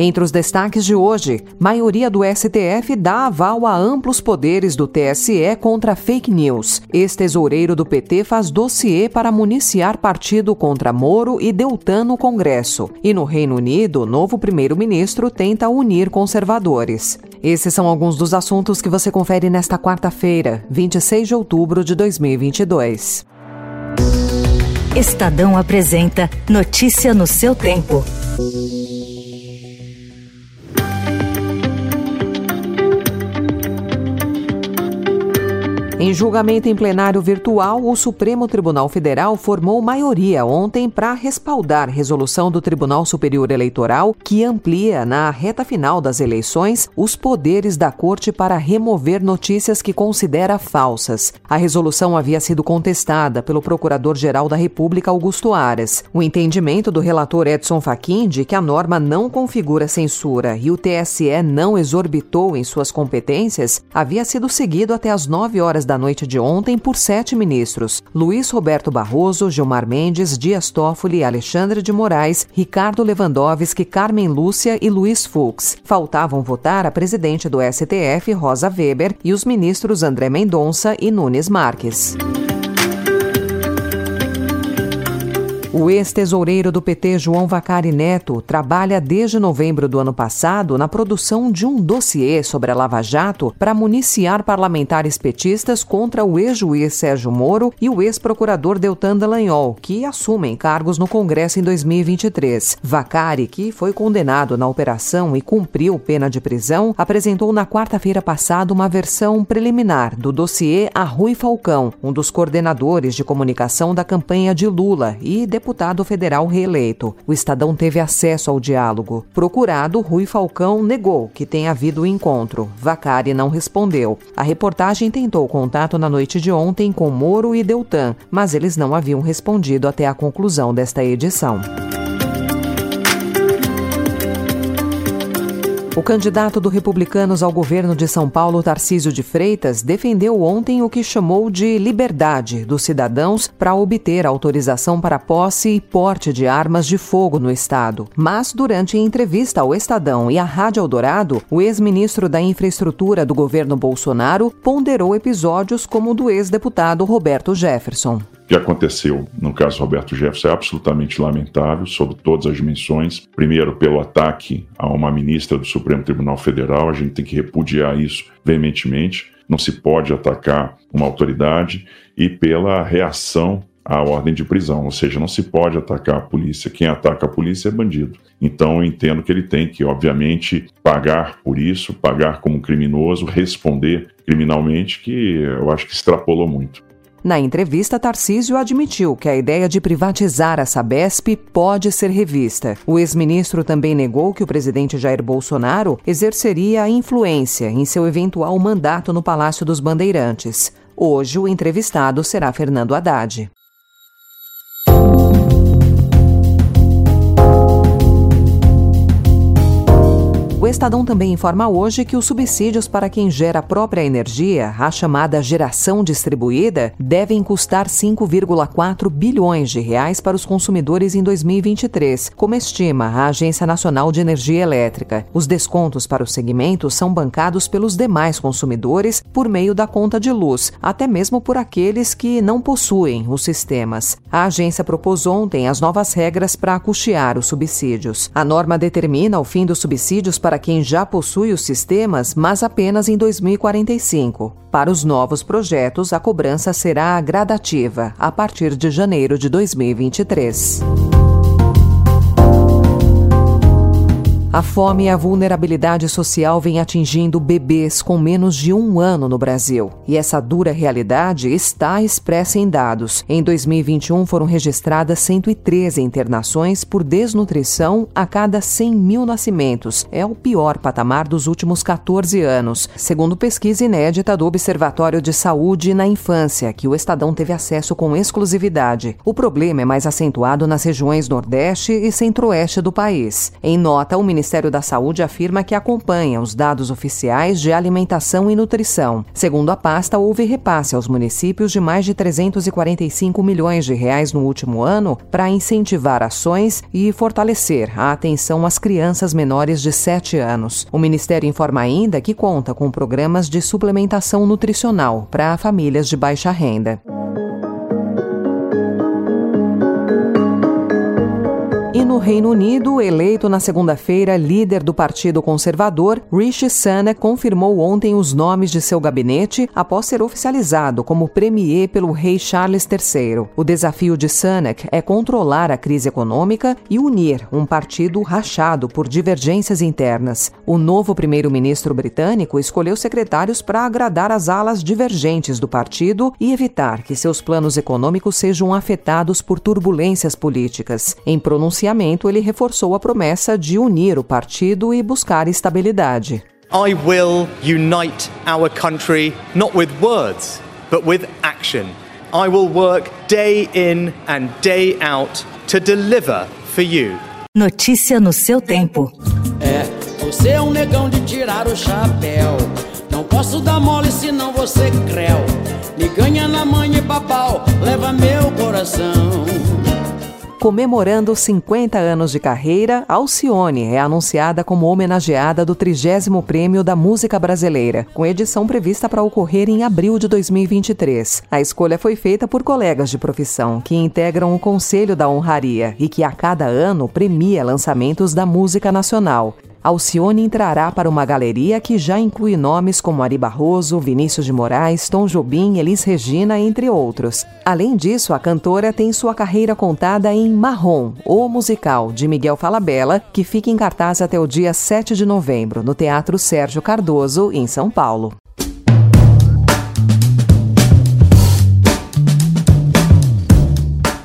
Entre os destaques de hoje, maioria do STF dá aval a amplos poderes do TSE contra fake news. Ex-tesoureiro do PT faz dossiê para municiar partido contra Moro e Deltan no Congresso. E no Reino Unido, novo primeiro-ministro tenta unir conservadores. Esses são alguns dos assuntos que você confere nesta quarta-feira, 26 de outubro de 2022. Estadão apresenta Notícia no seu tempo. Em julgamento em plenário virtual, o Supremo Tribunal Federal formou maioria ontem para respaldar resolução do Tribunal Superior Eleitoral que amplia, na reta final das eleições, os poderes da Corte para remover notícias que considera falsas. A resolução havia sido contestada pelo Procurador-Geral da República, Augusto Aras. O entendimento do relator Edson Fachin de que a norma não configura censura e o TSE não exorbitou em suas competências havia sido seguido até as 9 horas da noite de ontem por sete ministros: Luiz Roberto Barroso, Gilmar Mendes, Dias Toffoli, Alexandre de Moraes, Ricardo Lewandowski, Carmen Lúcia e Luiz Fux. Faltavam votar a presidente do STF, Rosa Weber, e os ministros André Mendonça e Nunes Marques. O ex-tesoureiro do PT, João Vacari Neto, trabalha desde novembro do ano passado na produção de um dossiê sobre a Lava Jato para municiar parlamentares petistas contra o ex-juiz Sérgio Moro e o ex-procurador Deltan Dallagnol, que assumem cargos no Congresso em 2023. Vacari, que foi condenado na operação e cumpriu pena de prisão, apresentou na quarta-feira passada uma versão preliminar do dossiê a Rui Falcão, um dos coordenadores de comunicação da campanha de Lula e deputado federal reeleito. O Estadão teve acesso ao diálogo. Procurado, Rui Falcão negou que tenha havido o encontro. Vacari não respondeu. A reportagem tentou contato na noite de ontem com Moro e Deltan, mas eles não haviam respondido até a conclusão desta edição. O candidato do Republicanos ao governo de São Paulo, Tarcísio de Freitas, defendeu ontem o que chamou de liberdade dos cidadãos para obter autorização para posse e porte de armas de fogo no estado. Mas, durante entrevista ao Estadão e à Rádio Eldorado, o ex-ministro da Infraestrutura do governo Bolsonaro ponderou episódios como o do ex-deputado Roberto Jefferson que aconteceu no caso Roberto Jefferson é absolutamente lamentável, sob todas as dimensões. Primeiro, pelo ataque a uma ministra do Supremo Tribunal Federal, a gente tem que repudiar isso veementemente. Não se pode atacar uma autoridade e pela reação à ordem de prisão, ou seja, não se pode atacar a polícia. Quem ataca a polícia é bandido. Então eu entendo que ele tem que, obviamente, pagar por isso, pagar como criminoso, responder criminalmente, que eu acho que extrapolou muito. Na entrevista, Tarcísio admitiu que a ideia de privatizar a Sabesp pode ser revista. O ex-ministro também negou que o presidente Jair Bolsonaro exerceria influência em seu eventual mandato no Palácio dos Bandeirantes. Hoje, o entrevistado será Fernando Haddad. O Estadão também informa hoje que os subsídios para quem gera a própria energia, a chamada geração distribuída, devem custar 5,4 bilhões de reais para os consumidores em 2023, como estima a Agência Nacional de Energia Elétrica. Os descontos para o segmento são bancados pelos demais consumidores por meio da conta de luz, até mesmo por aqueles que não possuem os sistemas. A agência propôs ontem as novas regras para custear os subsídios. A norma determina o fim dos subsídios para quem já possui os sistemas, mas apenas em 2045. Para os novos projetos, a cobrança será gradativa, a partir de janeiro de 2023. A fome e a vulnerabilidade social vêm atingindo bebês com menos de um ano no Brasil. E essa dura realidade está expressa em dados. Em 2021 foram registradas 113 internações por desnutrição a cada 100 mil nascimentos. É o pior patamar dos últimos 14 anos, segundo pesquisa inédita do Observatório de Saúde na Infância, que o Estadão teve acesso com exclusividade. O problema é mais acentuado nas regiões Nordeste e Centro-Oeste do país. Em nota, o Ministério da Saúde afirma que acompanha os dados oficiais de alimentação e nutrição. Segundo a pasta, houve repasse aos municípios de mais de 345 milhões de reais no último ano para incentivar ações e fortalecer a atenção às crianças menores de 7 anos. O Ministério informa ainda que conta com programas de suplementação nutricional para famílias de baixa renda. No Reino Unido, eleito na segunda-feira líder do Partido Conservador, Rishi Sunak confirmou ontem os nomes de seu gabinete após ser oficializado como premier pelo rei Charles III. O desafio de Sunak é controlar a crise econômica e unir um partido rachado por divergências internas. O novo primeiro-ministro britânico escolheu secretários para agradar as alas divergentes do partido e evitar que seus planos econômicos sejam afetados por turbulências políticas. Em pronunciamento pronunciamento, ele reforçou a promessa de unir o partido e buscar estabilidade. I will unite our country not with words, but with action. I will work day in and day out to deliver for you. Notícia no seu tempo. É, você é um negão de tirar o chapéu. Não posso dar mole senão você creu. Me ganha na manha e papau, leva meu coração. Comemorando 50 anos de carreira, Alcione é anunciada como homenageada do 30 Prêmio da Música Brasileira, com edição prevista para ocorrer em abril de 2023. A escolha foi feita por colegas de profissão que integram o Conselho da Honraria e que a cada ano premia lançamentos da música nacional. Alcione entrará para uma galeria que já inclui nomes como Ari Barroso, Vinícius de Moraes, Tom Jobim, Elis Regina, entre outros. Além disso, a cantora tem sua carreira contada em Marrom, o musical de Miguel Falabella, que fica em cartaz até o dia 7 de novembro, no Teatro Sérgio Cardoso, em São Paulo.